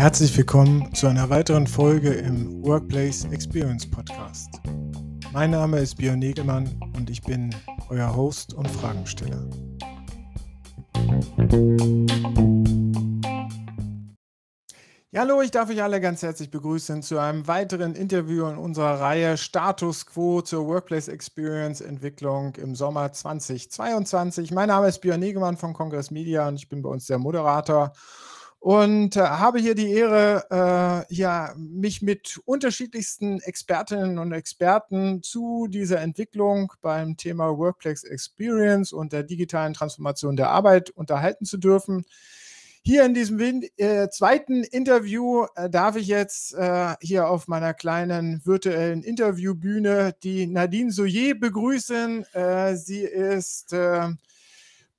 Herzlich willkommen zu einer weiteren Folge im Workplace Experience Podcast. Mein Name ist Björn Negelmann und ich bin euer Host und Fragensteller. Ja, hallo, ich darf euch alle ganz herzlich begrüßen zu einem weiteren Interview in unserer Reihe Status Quo zur Workplace Experience Entwicklung im Sommer 2022. Mein Name ist Björn Negemann von Congress Media und ich bin bei uns der Moderator und äh, habe hier die Ehre, äh, ja, mich mit unterschiedlichsten Expertinnen und Experten zu dieser Entwicklung beim Thema Workplace Experience und der digitalen Transformation der Arbeit unterhalten zu dürfen. Hier in diesem äh, zweiten Interview äh, darf ich jetzt äh, hier auf meiner kleinen virtuellen Interviewbühne die Nadine Soyer begrüßen. Äh, sie ist äh,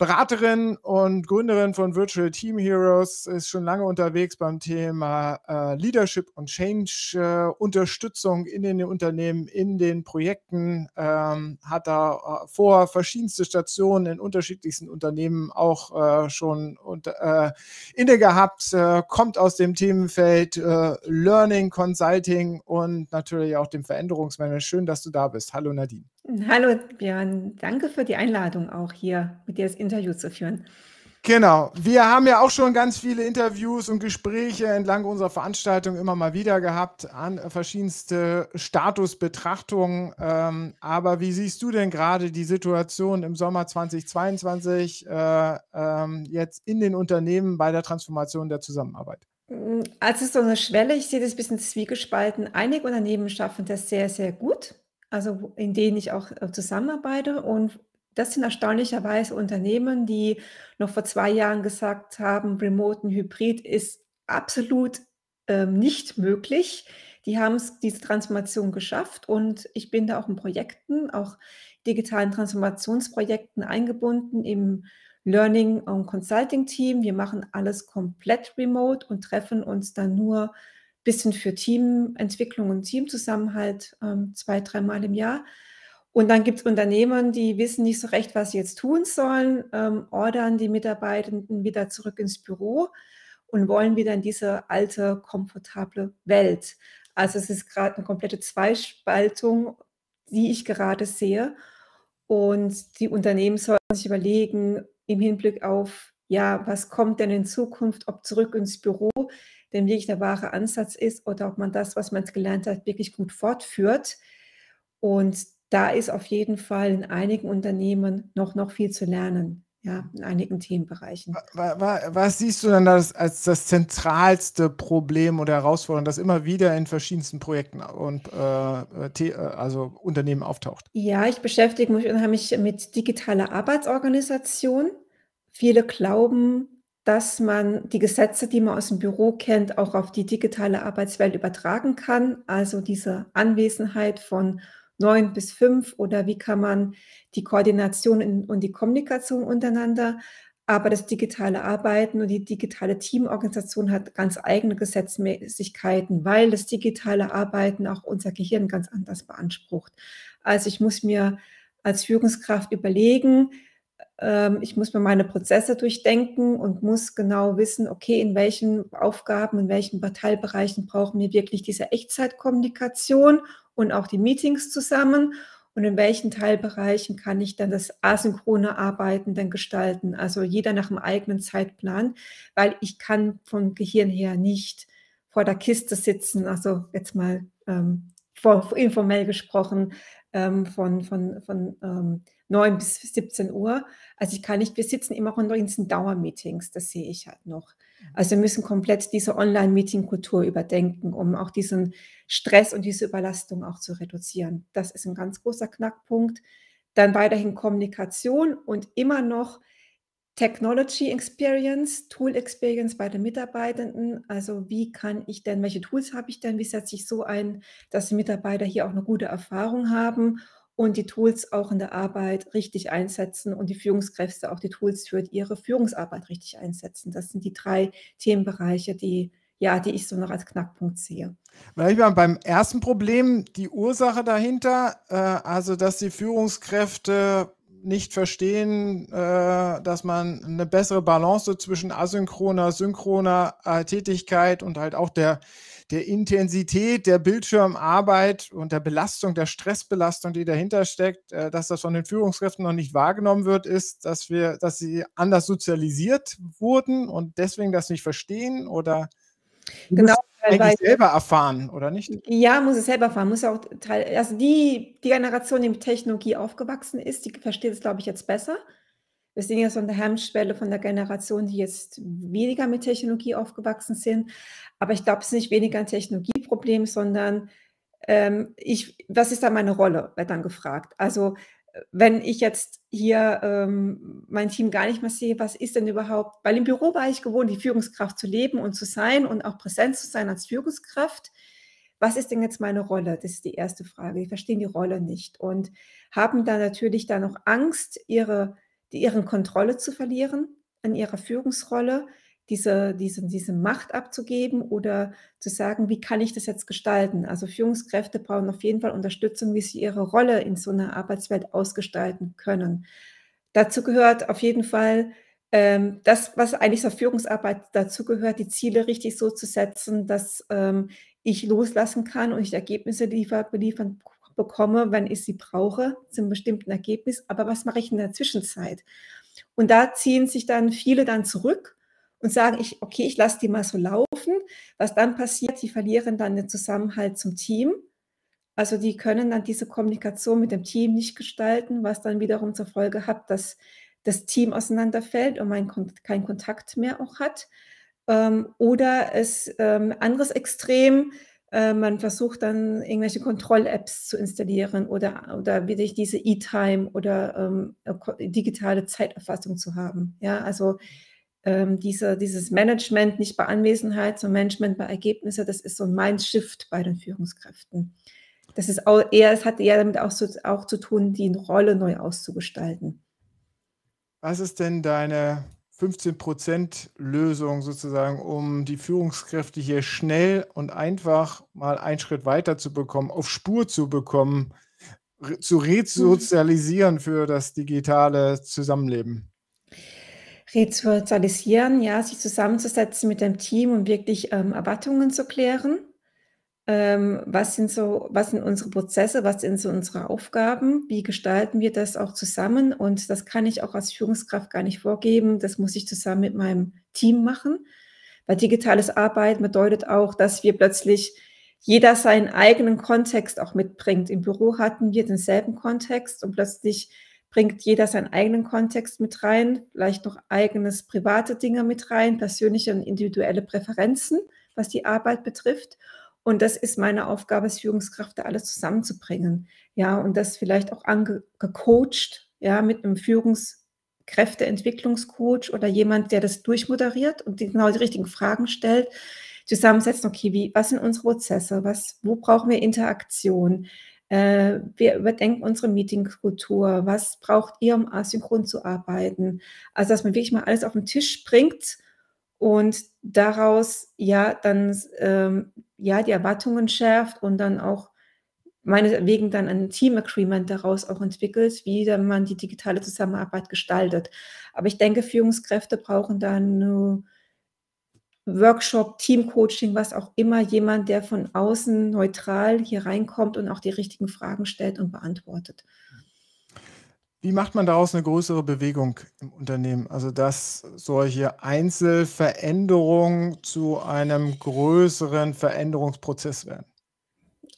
Beraterin und Gründerin von Virtual Team Heroes, ist schon lange unterwegs beim Thema äh, Leadership und Change äh, Unterstützung in den Unternehmen, in den Projekten, ähm, hat da äh, vor verschiedenste Stationen in unterschiedlichsten Unternehmen auch äh, schon unter, äh, inne gehabt, äh, kommt aus dem Themenfeld Learning, Consulting und natürlich auch dem Veränderungsmanagement. Schön, dass du da bist. Hallo Nadine. Hallo Björn, danke für die Einladung auch hier mit dir das Interview zu führen. Genau. Wir haben ja auch schon ganz viele Interviews und Gespräche entlang unserer Veranstaltung immer mal wieder gehabt an verschiedenste Statusbetrachtungen. Ähm, aber wie siehst du denn gerade die Situation im Sommer 2022 äh, ähm, jetzt in den Unternehmen bei der Transformation der Zusammenarbeit? Also so eine Schwelle, ich sehe das ein bisschen zwiegespalten. Einige Unternehmen schaffen das sehr, sehr gut also in denen ich auch äh, zusammenarbeite. Und das sind erstaunlicherweise Unternehmen, die noch vor zwei Jahren gesagt haben, Remote und Hybrid ist absolut ähm, nicht möglich. Die haben diese Transformation geschafft und ich bin da auch in Projekten, auch digitalen Transformationsprojekten eingebunden im Learning und Consulting Team. Wir machen alles komplett remote und treffen uns dann nur bisschen für Teamentwicklung und Teamzusammenhalt ähm, zwei, dreimal im Jahr. Und dann gibt es Unternehmen, die wissen nicht so recht, was sie jetzt tun sollen, ähm, ordern die Mitarbeitenden wieder zurück ins Büro und wollen wieder in diese alte, komfortable Welt. Also es ist gerade eine komplette Zweispaltung, die ich gerade sehe. Und die Unternehmen sollten sich überlegen, im Hinblick auf, ja, was kommt denn in Zukunft, ob zurück ins Büro, denn wirklich der wahre Ansatz ist oder ob man das, was man gelernt hat, wirklich gut fortführt. Und da ist auf jeden Fall in einigen Unternehmen noch, noch viel zu lernen. Ja, in einigen Themenbereichen. Was siehst du denn als, als das zentralste Problem oder Herausforderung, das immer wieder in verschiedensten Projekten und äh, äh also Unternehmen auftaucht? Ja, ich beschäftige mich unheimlich mit digitaler Arbeitsorganisation. Viele glauben, dass man die Gesetze, die man aus dem Büro kennt, auch auf die digitale Arbeitswelt übertragen kann. Also diese Anwesenheit von neun bis fünf oder wie kann man die Koordination und die Kommunikation untereinander. Aber das digitale Arbeiten und die digitale Teamorganisation hat ganz eigene Gesetzmäßigkeiten, weil das digitale Arbeiten auch unser Gehirn ganz anders beansprucht. Also ich muss mir als Führungskraft überlegen, ich muss mir meine Prozesse durchdenken und muss genau wissen, okay, in welchen Aufgaben, in welchen Teilbereichen brauchen wir wirklich diese Echtzeitkommunikation und auch die Meetings zusammen und in welchen Teilbereichen kann ich dann das asynchrone Arbeiten dann gestalten. Also jeder nach dem eigenen Zeitplan, weil ich kann vom Gehirn her nicht vor der Kiste sitzen, also jetzt mal ähm, informell gesprochen, ähm, von, von, von ähm, 9 bis 17 Uhr. Also ich kann nicht, wir sitzen immer noch in diesen Dauermeetings, das sehe ich halt noch. Also wir müssen komplett diese Online-Meeting-Kultur überdenken, um auch diesen Stress und diese Überlastung auch zu reduzieren. Das ist ein ganz großer Knackpunkt. Dann weiterhin Kommunikation und immer noch Technology Experience, Tool Experience bei den Mitarbeitenden. Also wie kann ich denn, welche Tools habe ich denn, wie setze ich so ein, dass die Mitarbeiter hier auch eine gute Erfahrung haben und die Tools auch in der Arbeit richtig einsetzen und die Führungskräfte auch die Tools für ihre Führungsarbeit richtig einsetzen. Das sind die drei Themenbereiche, die ja, die ich so noch als Knackpunkt sehe. Vielleicht mal beim ersten Problem die Ursache dahinter, äh, also dass die Führungskräfte nicht verstehen, äh, dass man eine bessere Balance zwischen asynchroner, synchroner äh, Tätigkeit und halt auch der, der Intensität der Bildschirmarbeit und der Belastung, der Stressbelastung, die dahinter steckt, äh, dass das von den Führungskräften noch nicht wahrgenommen wird, ist, dass wir, dass sie anders sozialisiert wurden und deswegen das nicht verstehen oder genau eigentlich selber erfahren, oder nicht? Ja, muss es selber erfahren, muss auch Teil also die die Generation, die mit Technologie aufgewachsen ist, die versteht es, glaube ich, jetzt besser. Wir sind ja so an der Hemmschwelle von der Generation, die jetzt weniger mit Technologie aufgewachsen sind. Aber ich glaube, es ist nicht weniger ein Technologieproblem, sondern, ähm, ich was ist da meine Rolle, wird dann gefragt. Also, wenn ich jetzt hier ähm, mein Team gar nicht mehr sehe, was ist denn überhaupt, weil im Büro war ich gewohnt, die Führungskraft zu leben und zu sein und auch präsent zu sein als Führungskraft. Was ist denn jetzt meine Rolle? Das ist die erste Frage. Die verstehen die Rolle nicht und haben da natürlich dann noch Angst, ihre, die, ihren Kontrolle zu verlieren an ihrer Führungsrolle, diese, diese, diese Macht abzugeben oder zu sagen, wie kann ich das jetzt gestalten? Also Führungskräfte brauchen auf jeden Fall Unterstützung, wie sie ihre Rolle in so einer Arbeitswelt ausgestalten können. Dazu gehört auf jeden Fall ähm, das, was eigentlich zur Führungsarbeit dazu gehört, die Ziele richtig so zu setzen, dass ähm, ich loslassen kann und ich Ergebnisse liefer, beliefern bekomme, wenn ich sie brauche, zum bestimmten Ergebnis. Aber was mache ich in der Zwischenzeit? Und da ziehen sich dann viele dann zurück und sagen, ich, okay, ich lasse die mal so laufen. Was dann passiert, sie verlieren dann den Zusammenhalt zum Team. Also die können dann diese Kommunikation mit dem Team nicht gestalten, was dann wiederum zur Folge hat, dass das Team auseinanderfällt und man keinen Kontakt mehr auch hat. Ähm, oder es ähm, anderes Extrem, äh, man versucht dann irgendwelche Kontroll-Apps zu installieren oder, oder wirklich diese E-Time oder ähm, digitale Zeiterfassung zu haben. Ja, also ähm, diese, dieses Management nicht bei Anwesenheit, sondern Management bei Ergebnisse, das ist so ein Mindshift bei den Führungskräften. Das ist auch eher, es hat eher damit auch, so, auch zu tun, die Rolle neu auszugestalten. Was ist denn deine 15%-Lösung sozusagen, um die Führungskräfte hier schnell und einfach mal einen Schritt weiter zu bekommen, auf Spur zu bekommen, zu mhm. resozialisieren für das digitale Zusammenleben? Resozialisieren, ja, sich zusammenzusetzen mit dem Team und wirklich, ähm, Erwartungen zu klären. Ähm, was sind so was sind unsere Prozesse, was sind so unsere Aufgaben? Wie gestalten wir das auch zusammen? Und das kann ich auch als Führungskraft gar nicht vorgeben. Das muss ich zusammen mit meinem Team machen. Weil digitales Arbeiten bedeutet auch, dass wir plötzlich jeder seinen eigenen Kontext auch mitbringt. Im Büro hatten wir denselben Kontext und plötzlich bringt jeder seinen eigenen Kontext mit rein, vielleicht noch eigenes private Dinge mit rein, persönliche und individuelle Präferenzen, was die Arbeit betrifft. Und das ist meine Aufgabe als Führungskraft, da alles zusammenzubringen. Ja, und das vielleicht auch angecoacht, ja, mit einem Führungskräfteentwicklungscoach oder jemand, der das durchmoderiert und die, genau die richtigen Fragen stellt, zusammensetzen, okay, wie, was sind unsere Prozesse, was, wo brauchen wir Interaktion, wir überdenken unsere Meetingkultur. Was braucht ihr, um asynchron zu arbeiten? Also, dass man wirklich mal alles auf den Tisch bringt und daraus ja dann ähm, ja die Erwartungen schärft und dann auch meinetwegen dann ein Team Agreement daraus auch entwickelt, wie dann man die digitale Zusammenarbeit gestaltet. Aber ich denke, Führungskräfte brauchen dann eine Workshop, Teamcoaching, was auch immer, jemand, der von außen neutral hier reinkommt und auch die richtigen Fragen stellt und beantwortet. Wie macht man daraus eine größere Bewegung im Unternehmen? Also, dass solche Einzelveränderungen zu einem größeren Veränderungsprozess werden?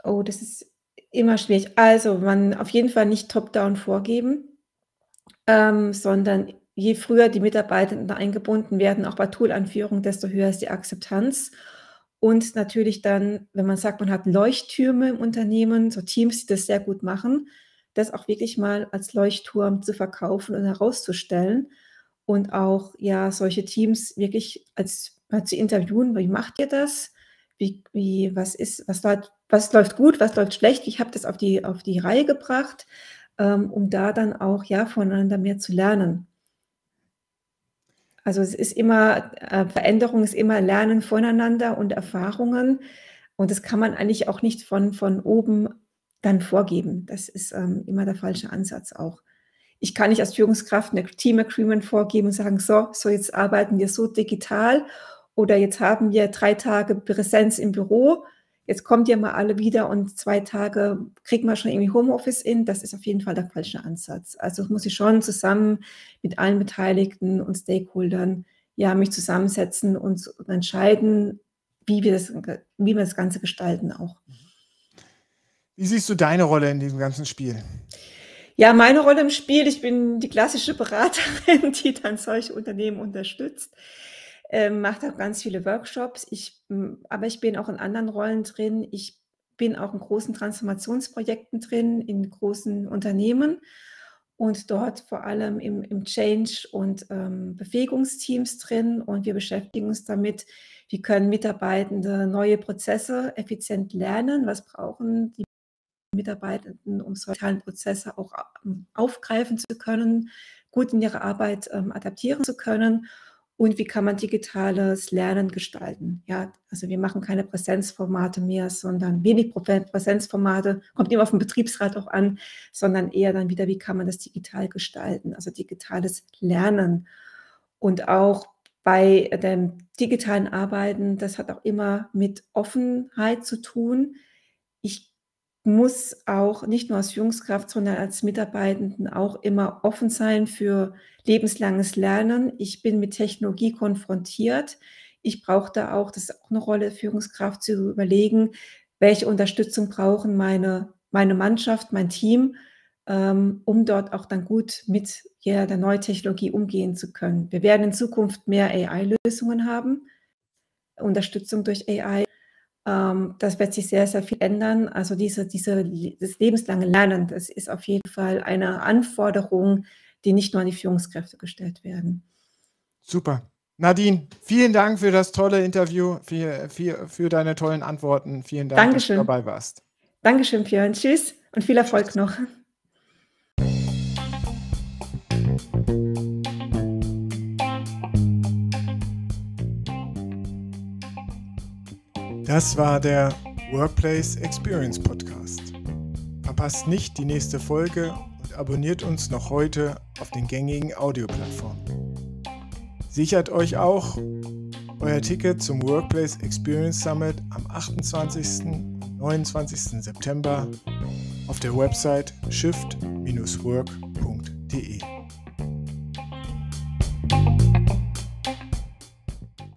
Oh, das ist immer schwierig. Also, man auf jeden Fall nicht top-down vorgeben, ähm, sondern je früher die Mitarbeitenden eingebunden werden, auch bei Toolanführung, desto höher ist die Akzeptanz. Und natürlich dann, wenn man sagt, man hat Leuchttürme im Unternehmen, so Teams, die das sehr gut machen, das auch wirklich mal als Leuchtturm zu verkaufen und herauszustellen und auch ja solche Teams wirklich als mal zu interviewen, wie macht ihr das? Wie, wie was ist, was läuft, was läuft gut, was läuft schlecht? Ich habe das auf die, auf die Reihe gebracht, ähm, um da dann auch ja voneinander mehr zu lernen. Also, es ist immer äh, Veränderung ist immer Lernen voneinander und Erfahrungen. Und das kann man eigentlich auch nicht von von oben dann vorgeben. Das ist, ähm, immer der falsche Ansatz auch. Ich kann nicht als Führungskraft eine Team Agreement vorgeben und sagen, so, so jetzt arbeiten wir so digital oder jetzt haben wir drei Tage Präsenz im Büro. Jetzt kommt ihr mal alle wieder und zwei Tage kriegt man schon irgendwie Homeoffice in. Das ist auf jeden Fall der falsche Ansatz. Also muss ich schon zusammen mit allen Beteiligten und Stakeholdern ja mich zusammensetzen und entscheiden, wie wir das, wie wir das Ganze gestalten auch. Wie siehst du deine Rolle in diesem ganzen Spiel? Ja, meine Rolle im Spiel, ich bin die klassische Beraterin, die dann solche Unternehmen unterstützt, ähm, macht auch ganz viele Workshops. Ich, aber ich bin auch in anderen Rollen drin. Ich bin auch in großen Transformationsprojekten drin, in großen Unternehmen und dort vor allem im, im Change- und ähm, Bewegungsteams drin. Und wir beschäftigen uns damit, wie können Mitarbeitende neue Prozesse effizient lernen, was brauchen die Mitarbeitenden, um solche Prozesse auch ähm, aufgreifen zu können, gut in ihre Arbeit ähm, adaptieren zu können und wie kann man digitales Lernen gestalten. Ja, also wir machen keine Präsenzformate mehr, sondern wenig Präsenzformate, kommt immer auf den Betriebsrat auch an, sondern eher dann wieder, wie kann man das digital gestalten, also digitales Lernen. Und auch bei dem digitalen Arbeiten, das hat auch immer mit Offenheit zu tun. Muss auch nicht nur als Führungskraft, sondern als Mitarbeitenden auch immer offen sein für lebenslanges Lernen. Ich bin mit Technologie konfrontiert. Ich brauche da auch, das ist auch eine Rolle Führungskraft, zu überlegen, welche Unterstützung brauchen meine, meine Mannschaft, mein Team, ähm, um dort auch dann gut mit ja, der neuen Technologie umgehen zu können. Wir werden in Zukunft mehr AI-Lösungen haben, Unterstützung durch AI. Ähm, das wird sich sehr, sehr viel ändern. Also diese, diese, das lebenslange Lernen, das ist auf jeden Fall eine Anforderung, die nicht nur an die Führungskräfte gestellt werden. Super. Nadine, vielen Dank für das tolle Interview, für, für, für deine tollen Antworten. Vielen Dank, Dankeschön. dass du dabei warst. Dankeschön, Björn. Tschüss und viel Erfolg Tschüss. noch. Das war der Workplace Experience Podcast. Verpasst nicht die nächste Folge und abonniert uns noch heute auf den gängigen Audioplattformen. Sichert euch auch euer Ticket zum Workplace Experience Summit am 28. und 29. September auf der Website shift-work.de.